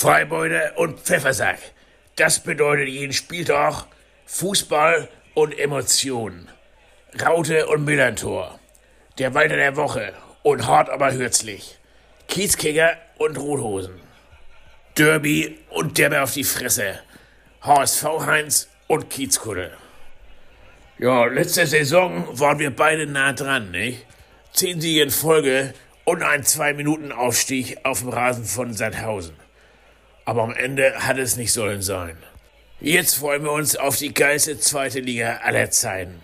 Freibeuter und Pfeffersack. Das bedeutet jeden Spieltag Fußball und Emotionen. Raute und Millantor. Der Walter der Woche und hart aber hürzlich. Kiezkicker und Rothosen. Derby und Derbe auf die Fresse. HSV Heinz und Kiezkuddel. Ja, letzte Saison waren wir beide nah dran, nicht? Zehn Siege in Folge und ein Zwei-Minuten-Aufstieg auf dem Rasen von Sandhausen. Aber am Ende hat es nicht sollen sein. Jetzt freuen wir uns auf die geilste zweite Liga aller Zeiten.